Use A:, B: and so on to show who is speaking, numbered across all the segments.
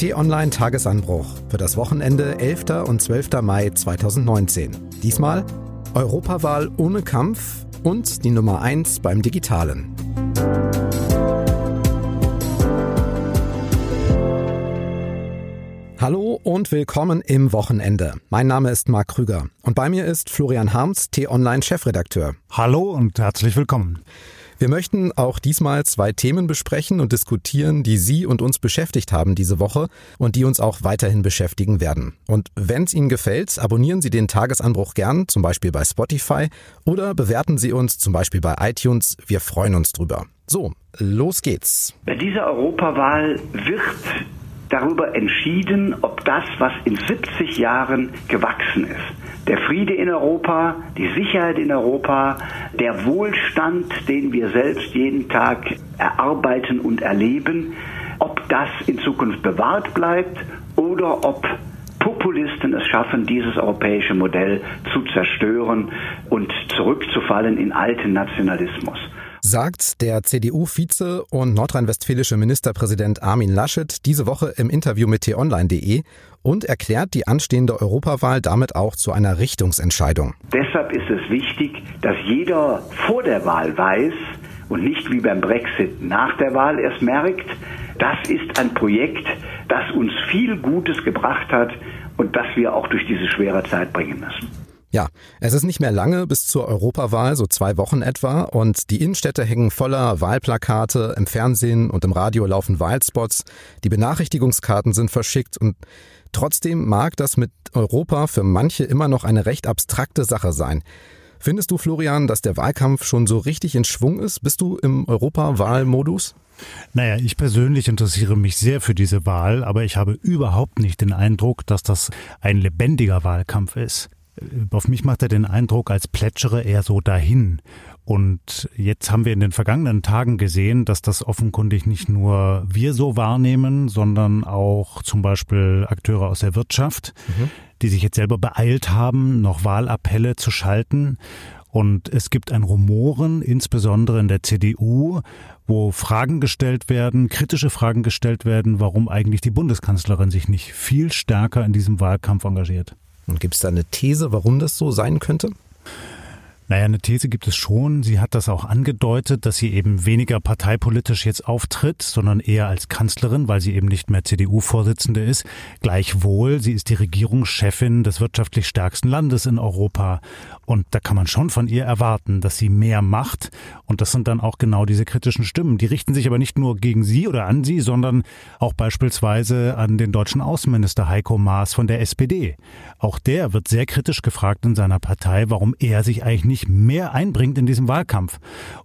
A: T-Online Tagesanbruch für das Wochenende 11. und 12. Mai 2019. Diesmal Europawahl ohne Kampf und die Nummer 1 beim Digitalen. Hallo und willkommen im Wochenende. Mein Name ist Marc Krüger und bei mir ist Florian Harms, T-Online Chefredakteur.
B: Hallo und herzlich willkommen.
A: Wir möchten auch diesmal zwei Themen besprechen und diskutieren, die Sie und uns beschäftigt haben diese Woche und die uns auch weiterhin beschäftigen werden. Und wenn es Ihnen gefällt, abonnieren Sie den Tagesanbruch gern, zum Beispiel bei Spotify, oder bewerten Sie uns zum Beispiel bei iTunes. Wir freuen uns drüber. So, los geht's.
C: Bei dieser Europawahl wird darüber entschieden, ob das, was in 70 Jahren gewachsen ist, der Friede in Europa, die Sicherheit in Europa, der Wohlstand, den wir selbst jeden Tag erarbeiten und erleben, ob das in Zukunft bewahrt bleibt oder ob Populisten es schaffen, dieses europäische Modell zu zerstören und zurückzufallen in alten Nationalismus
A: sagt der CDU-Vize und nordrhein-westfälische Ministerpräsident Armin Laschet diese Woche im Interview mit t-online.de und erklärt die anstehende Europawahl damit auch zu einer Richtungsentscheidung.
C: Deshalb ist es wichtig, dass jeder vor der Wahl weiß und nicht wie beim Brexit nach der Wahl erst merkt, das ist ein Projekt, das uns viel Gutes gebracht hat und das wir auch durch diese schwere Zeit bringen müssen.
A: Ja, es ist nicht mehr lange bis zur Europawahl, so zwei Wochen etwa, und die Innenstädte hängen voller Wahlplakate, im Fernsehen und im Radio laufen Wahlspots, die Benachrichtigungskarten sind verschickt und trotzdem mag das mit Europa für manche immer noch eine recht abstrakte Sache sein. Findest du, Florian, dass der Wahlkampf schon so richtig in Schwung ist? Bist du im Europawahlmodus?
B: Naja, ich persönlich interessiere mich sehr für diese Wahl, aber ich habe überhaupt nicht den Eindruck, dass das ein lebendiger Wahlkampf ist auf mich macht er den Eindruck, als plätschere er so dahin. Und jetzt haben wir in den vergangenen Tagen gesehen, dass das offenkundig nicht nur wir so wahrnehmen, sondern auch zum Beispiel Akteure aus der Wirtschaft, mhm. die sich jetzt selber beeilt haben, noch Wahlappelle zu schalten. Und es gibt ein Rumoren, insbesondere in der CDU, wo Fragen gestellt werden, kritische Fragen gestellt werden, warum eigentlich die Bundeskanzlerin sich nicht viel stärker in diesem Wahlkampf engagiert.
A: Und gibt es da eine These, warum das so sein könnte?
B: Naja, eine These gibt es schon. Sie hat das auch angedeutet, dass sie eben weniger parteipolitisch jetzt auftritt, sondern eher als Kanzlerin, weil sie eben nicht mehr CDU-Vorsitzende ist. Gleichwohl, sie ist die Regierungschefin des wirtschaftlich stärksten Landes in Europa. Und da kann man schon von ihr erwarten, dass sie mehr macht. Und das sind dann auch genau diese kritischen Stimmen. Die richten sich aber nicht nur gegen sie oder an sie, sondern auch beispielsweise an den deutschen Außenminister Heiko Maas von der SPD. Auch der wird sehr kritisch gefragt in seiner Partei, warum er sich eigentlich nicht mehr einbringt in diesem Wahlkampf.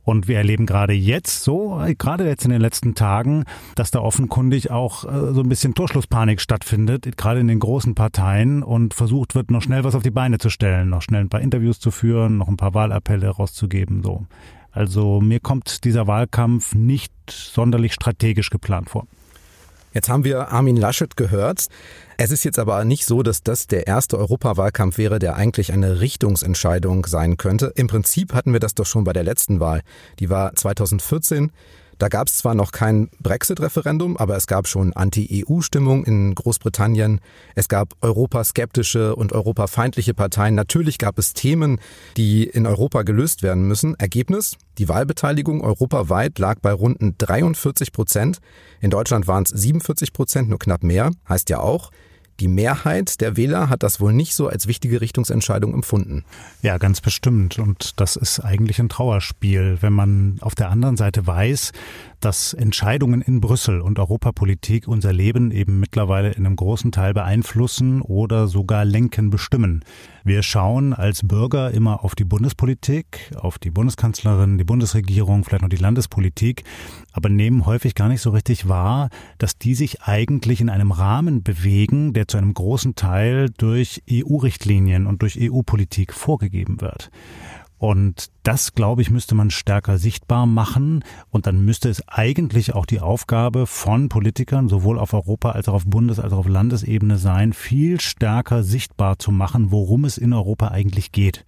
B: Und wir erleben gerade jetzt so, gerade jetzt in den letzten Tagen, dass da offenkundig auch äh, so ein bisschen Torschlusspanik stattfindet, gerade in den großen Parteien und versucht wird, noch schnell was auf die Beine zu stellen, noch schnell ein paar Interviews Interviews zu führen, noch ein paar Wahlappelle rauszugeben. So. Also mir kommt dieser Wahlkampf nicht sonderlich strategisch geplant vor.
A: Jetzt haben wir Armin Laschet gehört. Es ist jetzt aber nicht so, dass das der erste Europawahlkampf wäre, der eigentlich eine Richtungsentscheidung sein könnte. Im Prinzip hatten wir das doch schon bei der letzten Wahl. Die war 2014. Da gab es zwar noch kein Brexit-Referendum, aber es gab schon Anti-EU-Stimmung in Großbritannien. Es gab europaskeptische und europafeindliche Parteien. Natürlich gab es Themen, die in Europa gelöst werden müssen. Ergebnis? Die Wahlbeteiligung europaweit lag bei runden 43 Prozent. In Deutschland waren es 47 Prozent, nur knapp mehr. Heißt ja auch, die Mehrheit der Wähler hat das wohl nicht so als wichtige Richtungsentscheidung empfunden.
B: Ja, ganz bestimmt. Und das ist eigentlich ein Trauerspiel, wenn man auf der anderen Seite weiß, dass Entscheidungen in Brüssel und Europapolitik unser Leben eben mittlerweile in einem großen Teil beeinflussen oder sogar lenken, bestimmen. Wir schauen als Bürger immer auf die Bundespolitik, auf die Bundeskanzlerin, die Bundesregierung, vielleicht noch die Landespolitik, aber nehmen häufig gar nicht so richtig wahr, dass die sich eigentlich in einem Rahmen bewegen, der zu einem großen Teil durch EU-Richtlinien und durch EU-Politik vorgegeben wird. Und das, glaube ich, müsste man stärker sichtbar machen. Und dann müsste es eigentlich auch die Aufgabe von Politikern, sowohl auf Europa als auch auf Bundes- als auch auf Landesebene sein, viel stärker sichtbar zu machen, worum es in Europa eigentlich geht.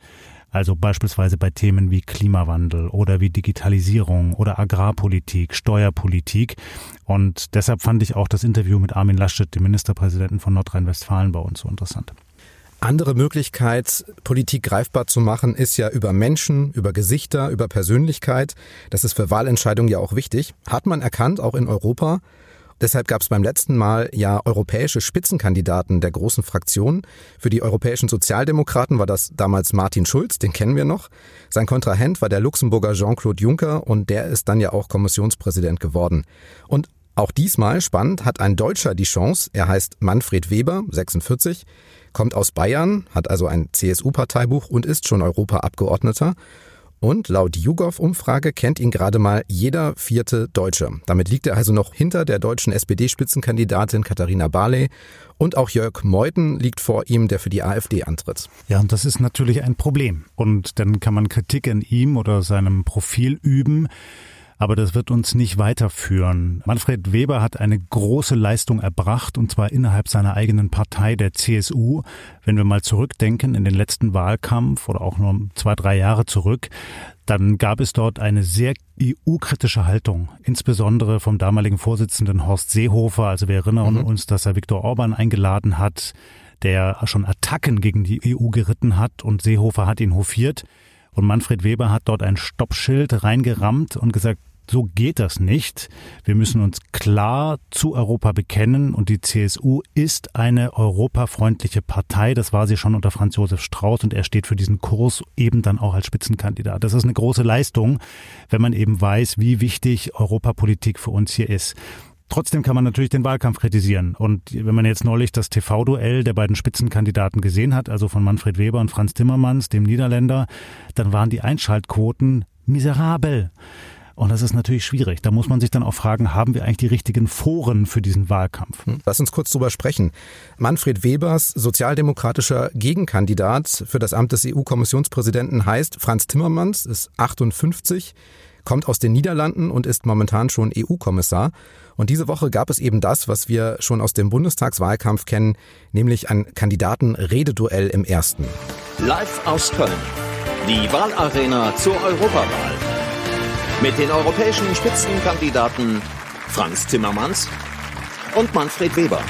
B: Also beispielsweise bei Themen wie Klimawandel oder wie Digitalisierung oder Agrarpolitik, Steuerpolitik. Und deshalb fand ich auch das Interview mit Armin Laschet, dem Ministerpräsidenten von Nordrhein-Westfalen, bei uns so interessant.
A: Andere Möglichkeit, Politik greifbar zu machen, ist ja über Menschen, über Gesichter, über Persönlichkeit. Das ist für Wahlentscheidungen ja auch wichtig. Hat man erkannt, auch in Europa. Deshalb gab es beim letzten Mal ja europäische Spitzenkandidaten der großen Fraktionen. Für die europäischen Sozialdemokraten war das damals Martin Schulz, den kennen wir noch. Sein Kontrahent war der Luxemburger Jean-Claude Juncker und der ist dann ja auch Kommissionspräsident geworden. Und auch diesmal spannend hat ein Deutscher die Chance. Er heißt Manfred Weber, 46 kommt aus Bayern, hat also ein CSU-Parteibuch und ist schon Europaabgeordneter. Und laut YouGov-Umfrage kennt ihn gerade mal jeder vierte Deutsche. Damit liegt er also noch hinter der deutschen SPD-Spitzenkandidatin Katharina Barley. Und auch Jörg Meuthen liegt vor ihm, der für die AfD antritt.
B: Ja, und das ist natürlich ein Problem. Und dann kann man Kritik an ihm oder seinem Profil üben aber das wird uns nicht weiterführen. Manfred Weber hat eine große Leistung erbracht, und zwar innerhalb seiner eigenen Partei, der CSU. Wenn wir mal zurückdenken in den letzten Wahlkampf oder auch nur zwei, drei Jahre zurück, dann gab es dort eine sehr EU-kritische Haltung, insbesondere vom damaligen Vorsitzenden Horst Seehofer. Also wir erinnern mhm. uns, dass er Viktor Orban eingeladen hat, der schon Attacken gegen die EU geritten hat und Seehofer hat ihn hofiert. Und Manfred Weber hat dort ein Stoppschild reingerammt und gesagt, so geht das nicht. Wir müssen uns klar zu Europa bekennen und die CSU ist eine europafreundliche Partei. Das war sie schon unter Franz Josef Strauß und er steht für diesen Kurs eben dann auch als Spitzenkandidat. Das ist eine große Leistung, wenn man eben weiß, wie wichtig Europapolitik für uns hier ist. Trotzdem kann man natürlich den Wahlkampf kritisieren. Und wenn man jetzt neulich das TV-Duell der beiden Spitzenkandidaten gesehen hat, also von Manfred Weber und Franz Timmermans, dem Niederländer, dann waren die Einschaltquoten miserabel. Und das ist natürlich schwierig. Da muss man sich dann auch fragen, haben wir eigentlich die richtigen Foren für diesen Wahlkampf? Hm.
A: Lass uns kurz drüber sprechen. Manfred Webers sozialdemokratischer Gegenkandidat für das Amt des EU-Kommissionspräsidenten heißt Franz Timmermans, ist 58, kommt aus den Niederlanden und ist momentan schon EU-Kommissar. Und diese Woche gab es eben das, was wir schon aus dem Bundestagswahlkampf kennen, nämlich ein Kandidatenrededuell im ersten.
D: Live aus Köln. Die Wahlarena zur Europawahl. Mit den europäischen Spitzenkandidaten Franz Timmermans und Manfred Weber.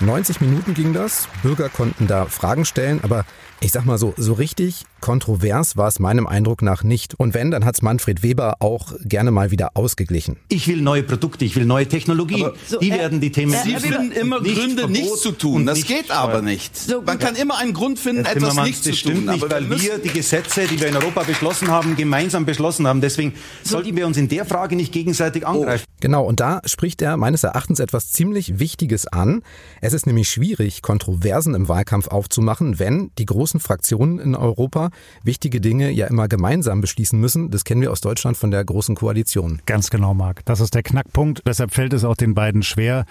A: 90 Minuten ging das. Bürger konnten da Fragen stellen, aber ich sag mal so, so richtig kontrovers war es meinem Eindruck nach nicht. Und wenn, dann hat es Manfred Weber auch gerne mal wieder ausgeglichen.
E: Ich will neue Produkte, ich will neue Technologien. So, die äh, werden die Themen.
F: Sie finden immer nicht Gründe, nichts zu tun. Das geht aber nicht. So, Man kann immer einen Grund finden, Herr etwas nicht zu tun.
E: Nicht, weil wir, wir die Gesetze, die wir in Europa beschlossen haben, gemeinsam beschlossen haben. Deswegen so, sollten wir uns in der Frage nicht gegenseitig oh. angreifen.
A: Oh. Genau, und da spricht er meines Erachtens etwas ziemlich Wichtiges an. Es ist nämlich schwierig, Kontroversen im Wahlkampf aufzumachen, wenn die großen großen Fraktionen in Europa wichtige Dinge ja immer gemeinsam beschließen müssen. Das kennen wir aus Deutschland von der Großen Koalition.
B: Ganz genau, Marc. Das ist der Knackpunkt. Deshalb fällt es auch den beiden schwer,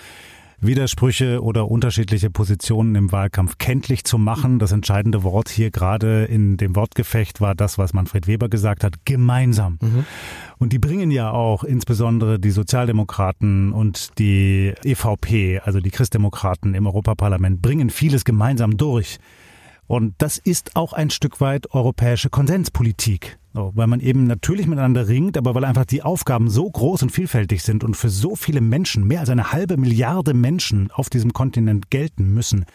B: Widersprüche oder unterschiedliche Positionen im Wahlkampf kenntlich zu machen. Das entscheidende Wort hier gerade in dem Wortgefecht war das, was Manfred Weber gesagt hat, gemeinsam. Mhm. Und die bringen ja auch insbesondere die Sozialdemokraten und die EVP, also die Christdemokraten im Europaparlament, bringen vieles gemeinsam durch. Und das ist auch ein Stück weit europäische Konsenspolitik. So, weil man eben natürlich miteinander ringt, aber weil einfach die Aufgaben so groß und vielfältig sind und für so viele Menschen, mehr als eine halbe Milliarde Menschen auf diesem Kontinent gelten müssen,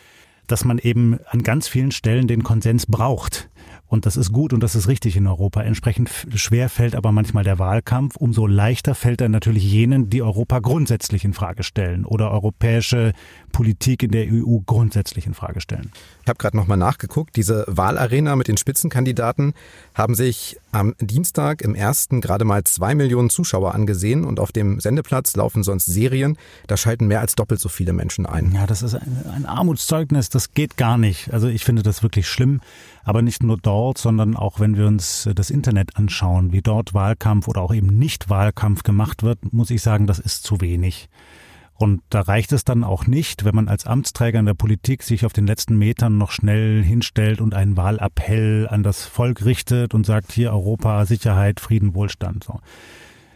B: dass man eben an ganz vielen Stellen den Konsens braucht. Und das ist gut und das ist richtig in Europa. Entsprechend schwer fällt aber manchmal der Wahlkampf. Umso leichter fällt er natürlich jenen, die Europa grundsätzlich in Frage stellen oder europäische Politik in der EU grundsätzlich in Frage stellen.
A: Ich habe gerade nochmal nachgeguckt. Diese Wahlarena mit den Spitzenkandidaten haben sich am Dienstag im ersten gerade mal zwei Millionen Zuschauer angesehen und auf dem Sendeplatz laufen sonst Serien. Da schalten mehr als doppelt so viele Menschen ein.
B: Ja, das ist ein, ein Armutszeugnis. Das geht gar nicht. Also ich finde das wirklich schlimm. Aber nicht nur dort, sondern auch wenn wir uns das Internet anschauen, wie dort Wahlkampf oder auch eben nicht Wahlkampf gemacht wird, muss ich sagen, das ist zu wenig. Und da reicht es dann auch nicht, wenn man als Amtsträger in der Politik sich auf den letzten Metern noch schnell hinstellt und einen Wahlappell an das Volk richtet und sagt, hier Europa, Sicherheit, Frieden, Wohlstand. So.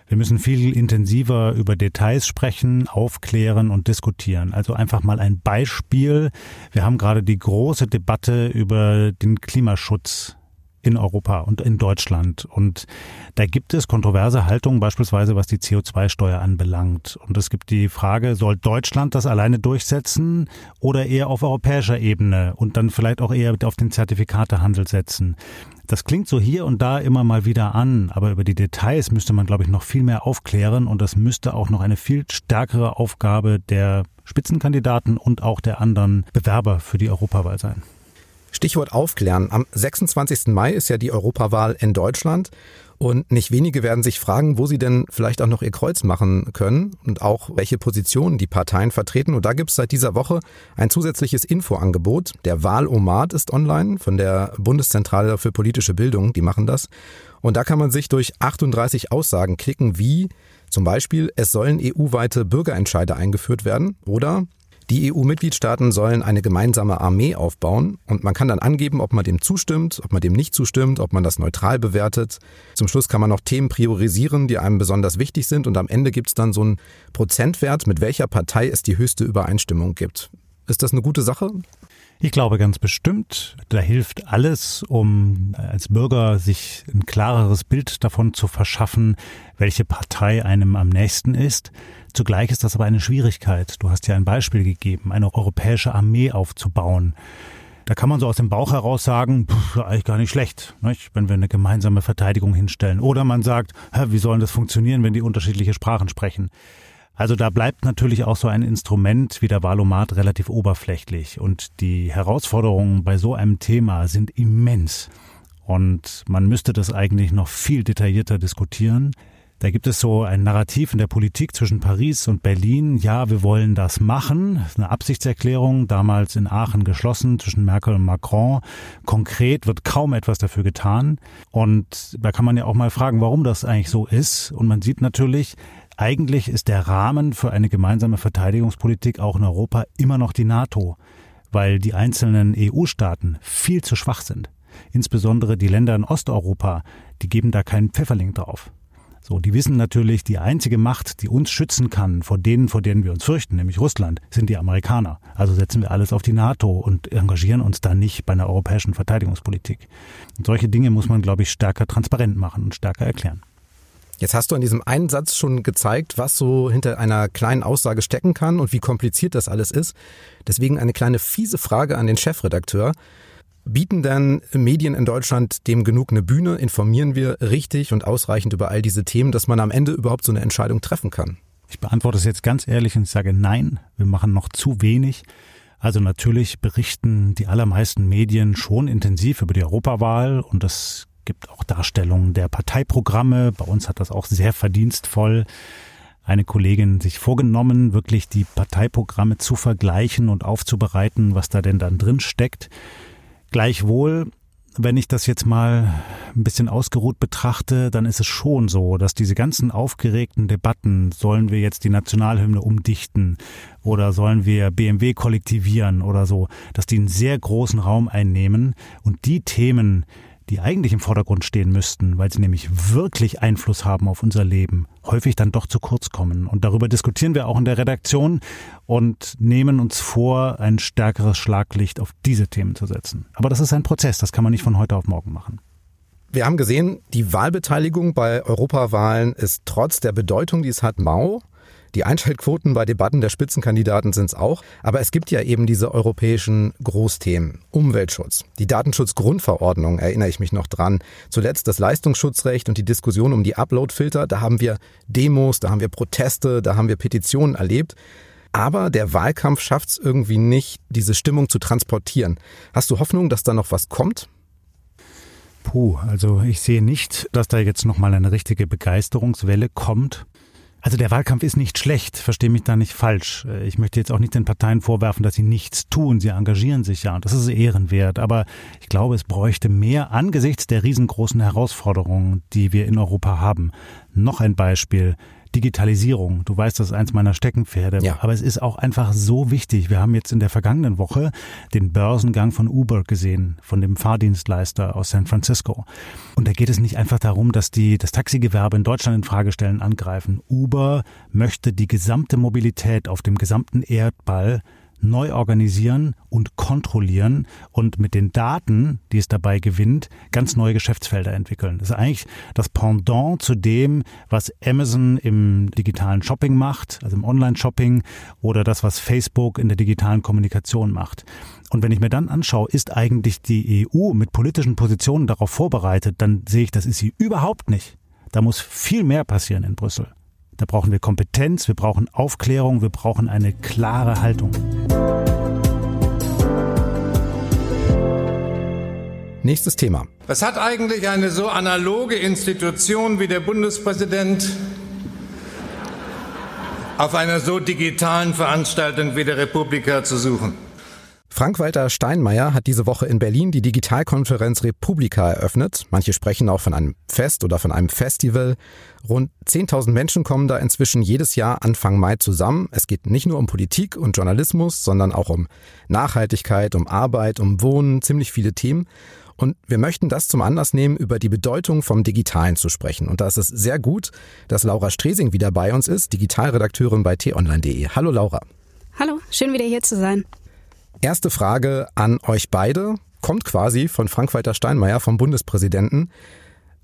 B: Wir müssen viel intensiver über Details sprechen, aufklären und diskutieren. Also einfach mal ein Beispiel. Wir haben gerade die große Debatte über den Klimaschutz in Europa und in Deutschland. Und da gibt es kontroverse Haltungen, beispielsweise was die CO2-Steuer anbelangt. Und es gibt die Frage, soll Deutschland das alleine durchsetzen oder eher auf europäischer Ebene und dann vielleicht auch eher auf den Zertifikatehandel setzen? Das klingt so hier und da immer mal wieder an, aber über die Details müsste man, glaube ich, noch viel mehr aufklären und das müsste auch noch eine viel stärkere Aufgabe der Spitzenkandidaten und auch der anderen Bewerber für die Europawahl sein.
A: Stichwort aufklären. Am 26. Mai ist ja die Europawahl in Deutschland. Und nicht wenige werden sich fragen, wo sie denn vielleicht auch noch ihr Kreuz machen können und auch welche Positionen die Parteien vertreten. Und da gibt es seit dieser Woche ein zusätzliches Infoangebot. Der Wahlomat ist online von der Bundeszentrale für politische Bildung. Die machen das. Und da kann man sich durch 38 Aussagen klicken, wie zum Beispiel, es sollen EU-weite Bürgerentscheide eingeführt werden oder die EU-Mitgliedstaaten sollen eine gemeinsame Armee aufbauen und man kann dann angeben, ob man dem zustimmt, ob man dem nicht zustimmt, ob man das neutral bewertet. Zum Schluss kann man noch Themen priorisieren, die einem besonders wichtig sind und am Ende gibt es dann so einen Prozentwert, mit welcher Partei es die höchste Übereinstimmung gibt. Ist das eine gute Sache?
B: Ich glaube ganz bestimmt, da hilft alles, um als Bürger sich ein klareres Bild davon zu verschaffen, welche Partei einem am nächsten ist. Zugleich ist das aber eine Schwierigkeit. Du hast ja ein Beispiel gegeben, eine europäische Armee aufzubauen. Da kann man so aus dem Bauch heraus sagen, pff, eigentlich gar nicht schlecht, nicht? wenn wir eine gemeinsame Verteidigung hinstellen. Oder man sagt, wie soll das funktionieren, wenn die unterschiedliche Sprachen sprechen? Also da bleibt natürlich auch so ein Instrument wie der Valomat relativ oberflächlich. Und die Herausforderungen bei so einem Thema sind immens. Und man müsste das eigentlich noch viel detaillierter diskutieren. Da gibt es so ein Narrativ in der Politik zwischen Paris und Berlin. Ja, wir wollen das machen. Eine Absichtserklärung, damals in Aachen geschlossen zwischen Merkel und Macron. Konkret wird kaum etwas dafür getan. Und da kann man ja auch mal fragen, warum das eigentlich so ist. Und man sieht natürlich, eigentlich ist der Rahmen für eine gemeinsame Verteidigungspolitik auch in Europa immer noch die NATO, weil die einzelnen EU-Staaten viel zu schwach sind. Insbesondere die Länder in Osteuropa, die geben da keinen Pfefferling drauf. So, die wissen natürlich, die einzige Macht, die uns schützen kann vor denen, vor denen wir uns fürchten, nämlich Russland, sind die Amerikaner. Also setzen wir alles auf die NATO und engagieren uns da nicht bei einer europäischen Verteidigungspolitik. Und solche Dinge muss man, glaube ich, stärker transparent machen und stärker erklären.
A: Jetzt hast du an diesem einen Satz schon gezeigt, was so hinter einer kleinen Aussage stecken kann und wie kompliziert das alles ist. Deswegen eine kleine fiese Frage an den Chefredakteur. Bieten denn Medien in Deutschland dem genug eine Bühne? Informieren wir richtig und ausreichend über all diese Themen, dass man am Ende überhaupt so eine Entscheidung treffen kann?
B: Ich beantworte es jetzt ganz ehrlich und sage nein, wir machen noch zu wenig. Also natürlich berichten die allermeisten Medien schon intensiv über die Europawahl und es gibt auch Darstellungen der Parteiprogramme. Bei uns hat das auch sehr verdienstvoll eine Kollegin sich vorgenommen, wirklich die Parteiprogramme zu vergleichen und aufzubereiten, was da denn dann drin steckt. Gleichwohl, wenn ich das jetzt mal ein bisschen ausgeruht betrachte, dann ist es schon so, dass diese ganzen aufgeregten Debatten, sollen wir jetzt die Nationalhymne umdichten oder sollen wir BMW kollektivieren oder so, dass die einen sehr großen Raum einnehmen. Und die Themen, die eigentlich im Vordergrund stehen müssten, weil sie nämlich wirklich Einfluss haben auf unser Leben, häufig dann doch zu kurz kommen. Und darüber diskutieren wir auch in der Redaktion und nehmen uns vor, ein stärkeres Schlaglicht auf diese Themen zu setzen. Aber das ist ein Prozess, das kann man nicht von heute auf morgen machen.
A: Wir haben gesehen, die Wahlbeteiligung bei Europawahlen ist trotz der Bedeutung, die es hat, mau. Die Einschaltquoten bei Debatten der Spitzenkandidaten sind es auch. Aber es gibt ja eben diese europäischen Großthemen. Umweltschutz, die Datenschutzgrundverordnung, erinnere ich mich noch dran. Zuletzt das Leistungsschutzrecht und die Diskussion um die Uploadfilter. Da haben wir Demos, da haben wir Proteste, da haben wir Petitionen erlebt. Aber der Wahlkampf schafft es irgendwie nicht, diese Stimmung zu transportieren. Hast du Hoffnung, dass da noch was kommt?
B: Puh, also ich sehe nicht, dass da jetzt noch mal eine richtige Begeisterungswelle kommt. Also der Wahlkampf ist nicht schlecht, verstehe mich da nicht falsch. Ich möchte jetzt auch nicht den Parteien vorwerfen, dass sie nichts tun. Sie engagieren sich ja und das ist ehrenwert. Aber ich glaube, es bräuchte mehr angesichts der riesengroßen Herausforderungen, die wir in Europa haben. Noch ein Beispiel. Digitalisierung. Du weißt, das ist eins meiner Steckenpferde. Ja. Aber es ist auch einfach so wichtig. Wir haben jetzt in der vergangenen Woche den Börsengang von Uber gesehen, von dem Fahrdienstleister aus San Francisco. Und da geht es nicht einfach darum, dass die das Taxigewerbe in Deutschland in Frage stellen, angreifen. Uber möchte die gesamte Mobilität auf dem gesamten Erdball neu organisieren und kontrollieren und mit den Daten, die es dabei gewinnt, ganz neue Geschäftsfelder entwickeln. Das ist eigentlich das Pendant zu dem, was Amazon im digitalen Shopping macht, also im Online-Shopping oder das, was Facebook in der digitalen Kommunikation macht. Und wenn ich mir dann anschaue, ist eigentlich die EU mit politischen Positionen darauf vorbereitet, dann sehe ich, das ist sie überhaupt nicht. Da muss viel mehr passieren in Brüssel. Da brauchen wir Kompetenz, wir brauchen Aufklärung, wir brauchen eine klare Haltung.
A: Nächstes Thema.
G: Was hat eigentlich eine so analoge Institution wie der Bundespräsident auf einer so digitalen Veranstaltung wie der Republika zu suchen?
A: Frank-Walter Steinmeier hat diese Woche in Berlin die Digitalkonferenz Republika eröffnet. Manche sprechen auch von einem Fest oder von einem Festival. Rund 10.000 Menschen kommen da inzwischen jedes Jahr Anfang Mai zusammen. Es geht nicht nur um Politik und Journalismus, sondern auch um Nachhaltigkeit, um Arbeit, um Wohnen, ziemlich viele Themen. Und wir möchten das zum Anlass nehmen, über die Bedeutung vom Digitalen zu sprechen. Und da ist es sehr gut, dass Laura Stresing wieder bei uns ist, Digitalredakteurin bei t-online.de. Hallo Laura.
H: Hallo, schön wieder hier zu sein.
A: Erste Frage an euch beide kommt quasi von Frank-Walter Steinmeier, vom Bundespräsidenten.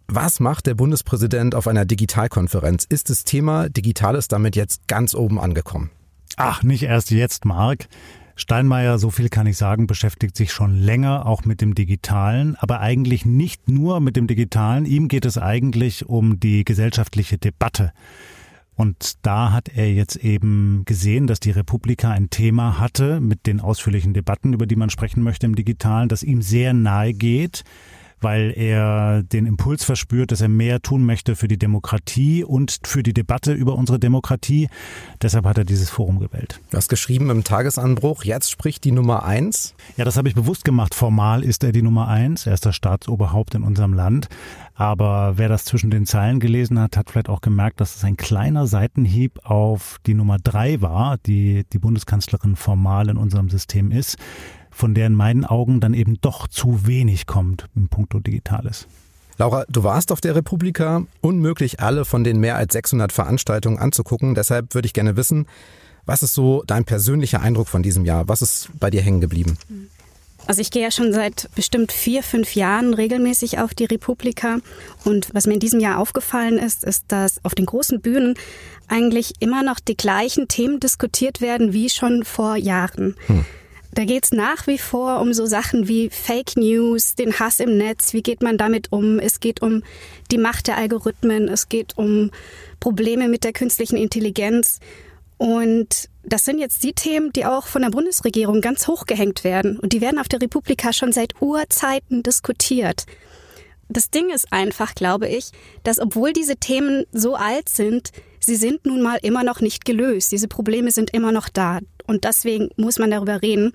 A: Was macht der Bundespräsident auf einer Digitalkonferenz? Ist das Thema Digitales damit jetzt ganz oben angekommen?
B: Ach, nicht erst jetzt, Marc. Steinmeier, so viel kann ich sagen, beschäftigt sich schon länger auch mit dem Digitalen, aber eigentlich nicht nur mit dem Digitalen. Ihm geht es eigentlich um die gesellschaftliche Debatte. Und da hat er jetzt eben gesehen, dass die Republika ein Thema hatte mit den ausführlichen Debatten, über die man sprechen möchte im Digitalen, das ihm sehr nahe geht weil er den Impuls verspürt, dass er mehr tun möchte für die Demokratie und für die Debatte über unsere Demokratie. Deshalb hat er dieses Forum gewählt.
A: Du hast geschrieben im Tagesanbruch, jetzt spricht die Nummer eins.
B: Ja, das habe ich bewusst gemacht. Formal ist er die Nummer eins. Er ist das Staatsoberhaupt in unserem Land. Aber wer das zwischen den Zeilen gelesen hat, hat vielleicht auch gemerkt, dass es ein kleiner Seitenhieb auf die Nummer drei war, die die Bundeskanzlerin formal in unserem System ist von der in meinen Augen dann eben doch zu wenig kommt im Punkto Digitales.
A: Laura, du warst auf der Republika, unmöglich alle von den mehr als 600 Veranstaltungen anzugucken. Deshalb würde ich gerne wissen, was ist so dein persönlicher Eindruck von diesem Jahr? Was ist bei dir hängen geblieben?
H: Also ich gehe ja schon seit bestimmt vier, fünf Jahren regelmäßig auf die Republika. Und was mir in diesem Jahr aufgefallen ist, ist, dass auf den großen Bühnen eigentlich immer noch die gleichen Themen diskutiert werden wie schon vor Jahren. Hm. Da geht es nach wie vor um so Sachen wie Fake News, den Hass im Netz, wie geht man damit um. Es geht um die Macht der Algorithmen, es geht um Probleme mit der künstlichen Intelligenz. Und das sind jetzt die Themen, die auch von der Bundesregierung ganz hoch gehängt werden. Und die werden auf der Republika schon seit Urzeiten diskutiert. Das Ding ist einfach, glaube ich, dass obwohl diese Themen so alt sind, sie sind nun mal immer noch nicht gelöst. Diese Probleme sind immer noch da. Und deswegen muss man darüber reden.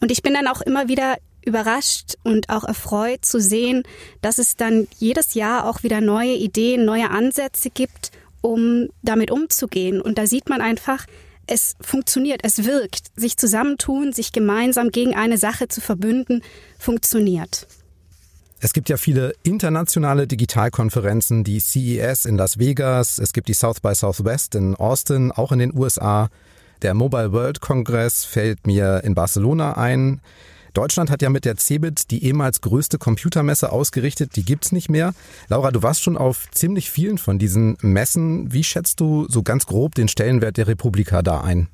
H: Und ich bin dann auch immer wieder überrascht und auch erfreut zu sehen, dass es dann jedes Jahr auch wieder neue Ideen, neue Ansätze gibt, um damit umzugehen. Und da sieht man einfach, es funktioniert, es wirkt. Sich zusammentun, sich gemeinsam gegen eine Sache zu verbünden, funktioniert.
A: Es gibt ja viele internationale Digitalkonferenzen, die CES in Las Vegas, es gibt die South by Southwest in Austin, auch in den USA. Der Mobile World Congress fällt mir in Barcelona ein. Deutschland hat ja mit der CeBIT die ehemals größte Computermesse ausgerichtet, die gibt's nicht mehr. Laura, du warst schon auf ziemlich vielen von diesen Messen. Wie schätzt du so ganz grob den Stellenwert der Republika da ein?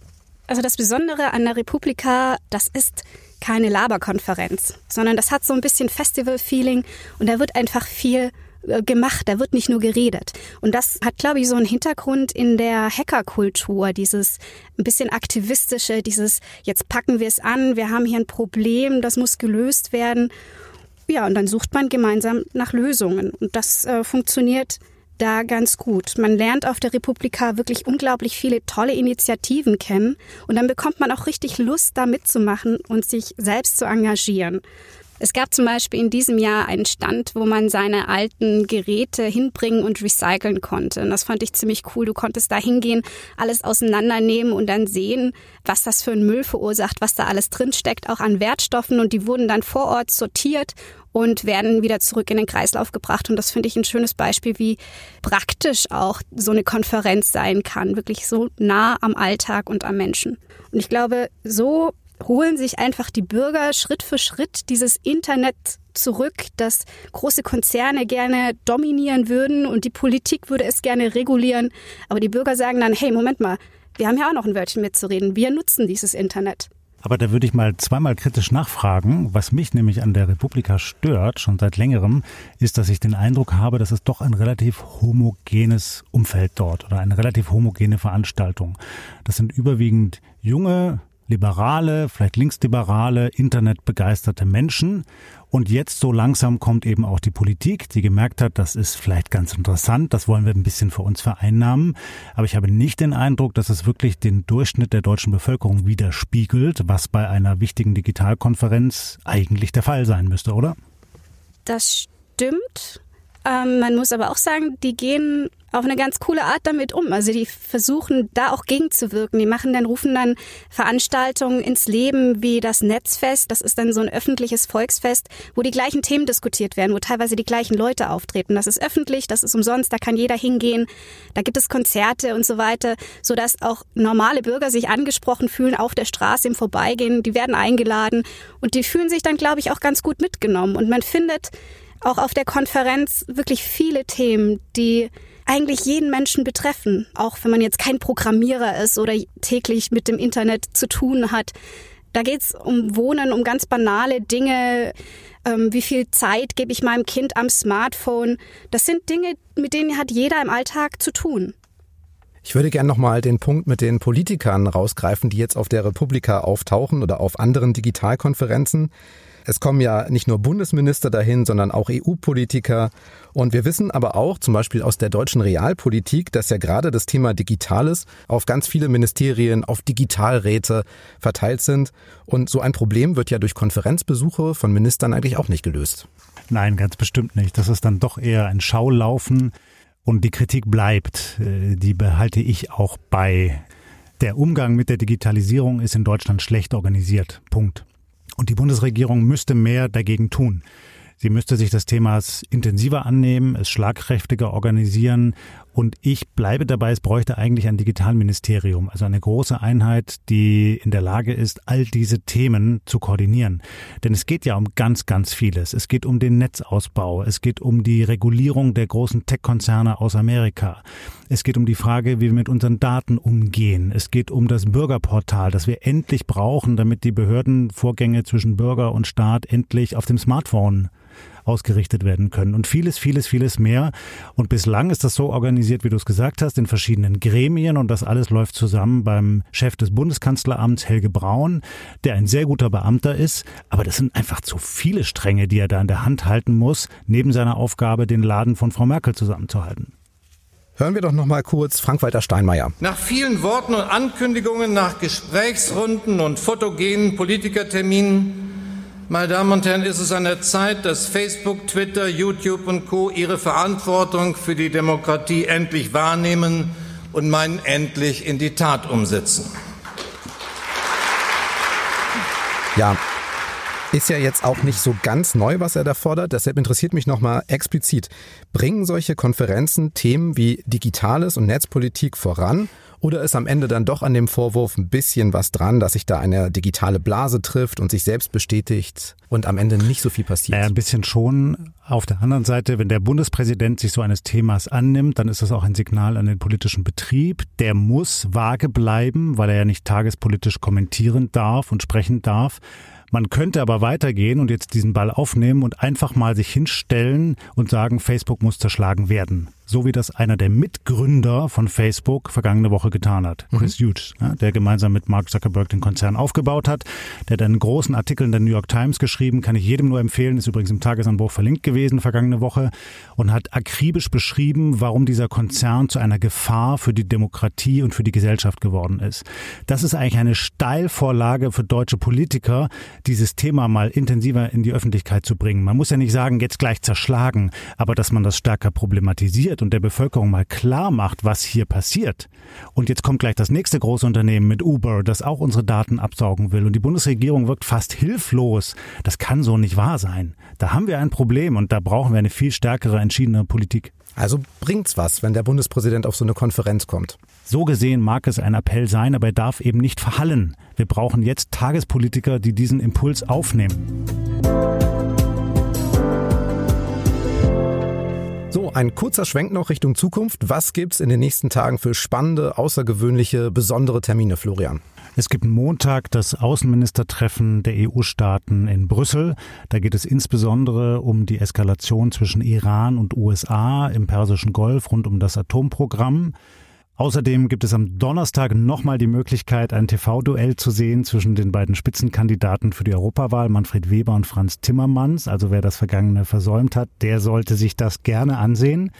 H: Also das Besondere an der Republika, das ist keine Laberkonferenz, sondern das hat so ein bisschen Festival-Feeling und da wird einfach viel gemacht, da wird nicht nur geredet. Und das hat, glaube ich, so einen Hintergrund in der Hackerkultur, dieses ein bisschen aktivistische, dieses jetzt packen wir es an, wir haben hier ein Problem, das muss gelöst werden. Ja, und dann sucht man gemeinsam nach Lösungen. Und das äh, funktioniert da ganz gut. Man lernt auf der Republika wirklich unglaublich viele tolle Initiativen kennen und dann bekommt man auch richtig Lust, da mitzumachen und sich selbst zu engagieren. Es gab zum Beispiel in diesem Jahr einen Stand, wo man seine alten Geräte hinbringen und recyceln konnte. Und das fand ich ziemlich cool. Du konntest da hingehen, alles auseinandernehmen und dann sehen, was das für einen Müll verursacht, was da alles drinsteckt, auch an Wertstoffen. Und die wurden dann vor Ort sortiert und werden wieder zurück in den Kreislauf gebracht. Und das finde ich ein schönes Beispiel, wie praktisch auch so eine Konferenz sein kann. Wirklich so nah am Alltag und am Menschen. Und ich glaube, so holen sich einfach die Bürger Schritt für Schritt dieses Internet zurück, das große Konzerne gerne dominieren würden und die Politik würde es gerne regulieren. Aber die Bürger sagen dann, hey, Moment mal, wir haben ja auch noch ein Wörtchen mitzureden. Wir nutzen dieses Internet.
B: Aber da würde ich mal zweimal kritisch nachfragen. Was mich nämlich an der Republika stört, schon seit längerem, ist, dass ich den Eindruck habe, dass es doch ein relativ homogenes Umfeld dort oder eine relativ homogene Veranstaltung. Das sind überwiegend junge, liberale, vielleicht linksliberale, internetbegeisterte Menschen. Und jetzt so langsam kommt eben auch die Politik, die gemerkt hat, das ist vielleicht ganz interessant, das wollen wir ein bisschen für uns vereinnahmen. Aber ich habe nicht den Eindruck, dass es wirklich den Durchschnitt der deutschen Bevölkerung widerspiegelt, was bei einer wichtigen Digitalkonferenz eigentlich der Fall sein müsste, oder?
H: Das stimmt. Ähm, man muss aber auch sagen, die gehen auf eine ganz coole Art damit um. Also die versuchen da auch gegenzuwirken. Die machen dann, rufen dann Veranstaltungen ins Leben wie das Netzfest. Das ist dann so ein öffentliches Volksfest, wo die gleichen Themen diskutiert werden, wo teilweise die gleichen Leute auftreten. Das ist öffentlich, das ist umsonst, da kann jeder hingehen. Da gibt es Konzerte und so weiter, sodass auch normale Bürger sich angesprochen fühlen auf der Straße im Vorbeigehen. Die werden eingeladen und die fühlen sich dann, glaube ich, auch ganz gut mitgenommen. Und man findet auch auf der Konferenz wirklich viele Themen, die eigentlich jeden Menschen betreffen, auch wenn man jetzt kein Programmierer ist oder täglich mit dem Internet zu tun hat. Da geht es um Wohnen, um ganz banale Dinge. Ähm, wie viel Zeit gebe ich meinem Kind am Smartphone? Das sind Dinge, mit denen hat jeder im Alltag zu tun.
A: Ich würde gerne nochmal den Punkt mit den Politikern rausgreifen, die jetzt auf der Republika auftauchen oder auf anderen Digitalkonferenzen. Es kommen ja nicht nur Bundesminister dahin, sondern auch EU-Politiker. Und wir wissen aber auch, zum Beispiel aus der deutschen Realpolitik, dass ja gerade das Thema Digitales auf ganz viele Ministerien, auf Digitalräte verteilt sind. Und so ein Problem wird ja durch Konferenzbesuche von Ministern eigentlich auch nicht gelöst.
B: Nein, ganz bestimmt nicht. Das ist dann doch eher ein Schaulaufen. Und die Kritik bleibt. Äh, die behalte ich auch bei. Der Umgang mit der Digitalisierung ist in Deutschland schlecht organisiert. Punkt. Und die Bundesregierung müsste mehr dagegen tun. Sie müsste sich des Themas intensiver annehmen, es schlagkräftiger organisieren. Und ich bleibe dabei, es bräuchte eigentlich ein Digitalministerium, also eine große Einheit, die in der Lage ist, all diese Themen zu koordinieren. Denn es geht ja um ganz, ganz vieles. Es geht um den Netzausbau. Es geht um die Regulierung der großen Tech-Konzerne aus Amerika. Es geht um die Frage, wie wir mit unseren Daten umgehen. Es geht um das Bürgerportal, das wir endlich brauchen, damit die Behördenvorgänge zwischen Bürger und Staat endlich auf dem Smartphone ausgerichtet werden können und vieles, vieles, vieles mehr. Und bislang ist das so organisiert, wie du es gesagt hast, in verschiedenen Gremien und das alles läuft zusammen beim Chef des Bundeskanzleramts, Helge Braun, der ein sehr guter Beamter ist, aber das sind einfach zu viele Stränge, die er da in der Hand halten muss, neben seiner Aufgabe, den Laden von Frau Merkel zusammenzuhalten.
A: Hören wir doch noch mal kurz Frank-Walter Steinmeier.
G: Nach vielen Worten und Ankündigungen, nach Gesprächsrunden und fotogenen Politikerterminen meine Damen und Herren, ist es an der Zeit, dass Facebook, Twitter, YouTube und Co. ihre Verantwortung für die Demokratie endlich wahrnehmen und meinen endlich in die Tat umsetzen.
A: Ja, ist ja jetzt auch nicht so ganz neu, was er da fordert. Deshalb interessiert mich nochmal explizit. Bringen solche Konferenzen Themen wie Digitales und Netzpolitik voran? Oder ist am Ende dann doch an dem Vorwurf ein bisschen was dran, dass sich da eine digitale Blase trifft und sich selbst bestätigt und am Ende nicht so viel passiert?
B: Naja, ein bisschen schon. Auf der anderen Seite, wenn der Bundespräsident sich so eines Themas annimmt, dann ist das auch ein Signal an den politischen Betrieb. Der muss vage bleiben, weil er ja nicht tagespolitisch kommentieren darf und sprechen darf. Man könnte aber weitergehen und jetzt diesen Ball aufnehmen und einfach mal sich hinstellen und sagen, Facebook muss zerschlagen werden. So wie das einer der Mitgründer von Facebook vergangene Woche getan hat, mhm. Chris mhm. Hughes, der gemeinsam mit Mark Zuckerberg den Konzern aufgebaut hat. Der hat einen großen Artikel in der New York Times geschrieben, kann ich jedem nur empfehlen, ist übrigens im Tagesanbruch verlinkt gewesen vergangene Woche und hat akribisch beschrieben, warum dieser Konzern zu einer Gefahr für die Demokratie und für die Gesellschaft geworden ist. Das ist eigentlich eine Steilvorlage für deutsche Politiker, dieses Thema mal intensiver in die Öffentlichkeit zu bringen. Man muss ja nicht sagen, jetzt gleich zerschlagen, aber dass man das stärker problematisiert und der Bevölkerung mal klar macht, was hier passiert. Und jetzt kommt gleich das nächste große Unternehmen mit Uber, das auch unsere Daten absaugen will. Und die Bundesregierung wirkt fast hilflos. Das kann so nicht wahr sein. Da haben wir ein Problem und da brauchen wir eine viel stärkere, entschiedenere Politik.
A: Also bringt's was, wenn der Bundespräsident auf so eine Konferenz kommt.
B: So gesehen mag es ein Appell sein, aber er darf eben nicht verhallen. Wir brauchen jetzt Tagespolitiker, die diesen Impuls aufnehmen.
A: So, ein kurzer Schwenk noch Richtung Zukunft. Was gibt's in den nächsten Tagen für spannende, außergewöhnliche, besondere Termine, Florian?
B: Es gibt Montag das Außenministertreffen der EU-Staaten in Brüssel. Da geht es insbesondere um die Eskalation zwischen Iran und USA im Persischen Golf rund um das Atomprogramm. Außerdem gibt es am Donnerstag nochmal die Möglichkeit, ein TV-Duell zu sehen zwischen den beiden Spitzenkandidaten für die Europawahl, Manfred Weber und Franz Timmermans. Also wer das Vergangene versäumt hat, der sollte sich das gerne ansehen.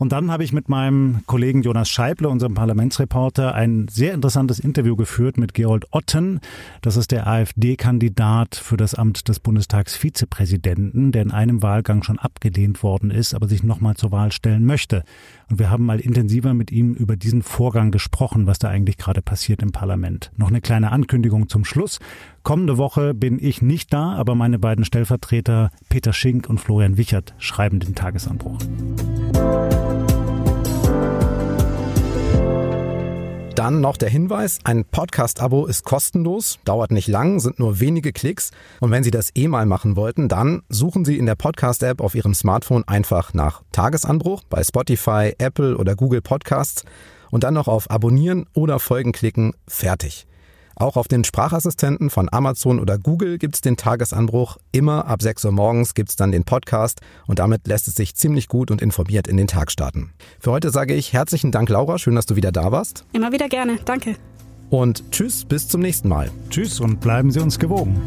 B: Und dann habe ich mit meinem Kollegen Jonas Scheible, unserem Parlamentsreporter, ein sehr interessantes Interview geführt mit Gerold Otten. Das ist der AfD-Kandidat für das Amt des Bundestagsvizepräsidenten, der in einem Wahlgang schon abgelehnt worden ist, aber sich nochmal zur Wahl stellen möchte. Und wir haben mal intensiver mit ihm über diesen Vorgang gesprochen, was da eigentlich gerade passiert im Parlament. Noch eine kleine Ankündigung zum Schluss. Kommende Woche bin ich nicht da, aber meine beiden Stellvertreter Peter Schink und Florian Wichert schreiben den Tagesanbruch.
A: Dann noch der Hinweis, ein Podcast-Abo ist kostenlos, dauert nicht lang, sind nur wenige Klicks. Und wenn Sie das eh mal machen wollten, dann suchen Sie in der Podcast-App auf Ihrem Smartphone einfach nach Tagesanbruch bei Spotify, Apple oder Google Podcasts und dann noch auf Abonnieren oder Folgen klicken, fertig. Auch auf den Sprachassistenten von Amazon oder Google gibt es den Tagesanbruch. Immer ab 6 Uhr morgens gibt es dann den Podcast und damit lässt es sich ziemlich gut und informiert in den Tag starten. Für heute sage ich herzlichen Dank, Laura. Schön, dass du wieder da warst.
H: Immer wieder gerne. Danke.
A: Und tschüss, bis zum nächsten Mal.
B: Tschüss und bleiben Sie uns gewogen.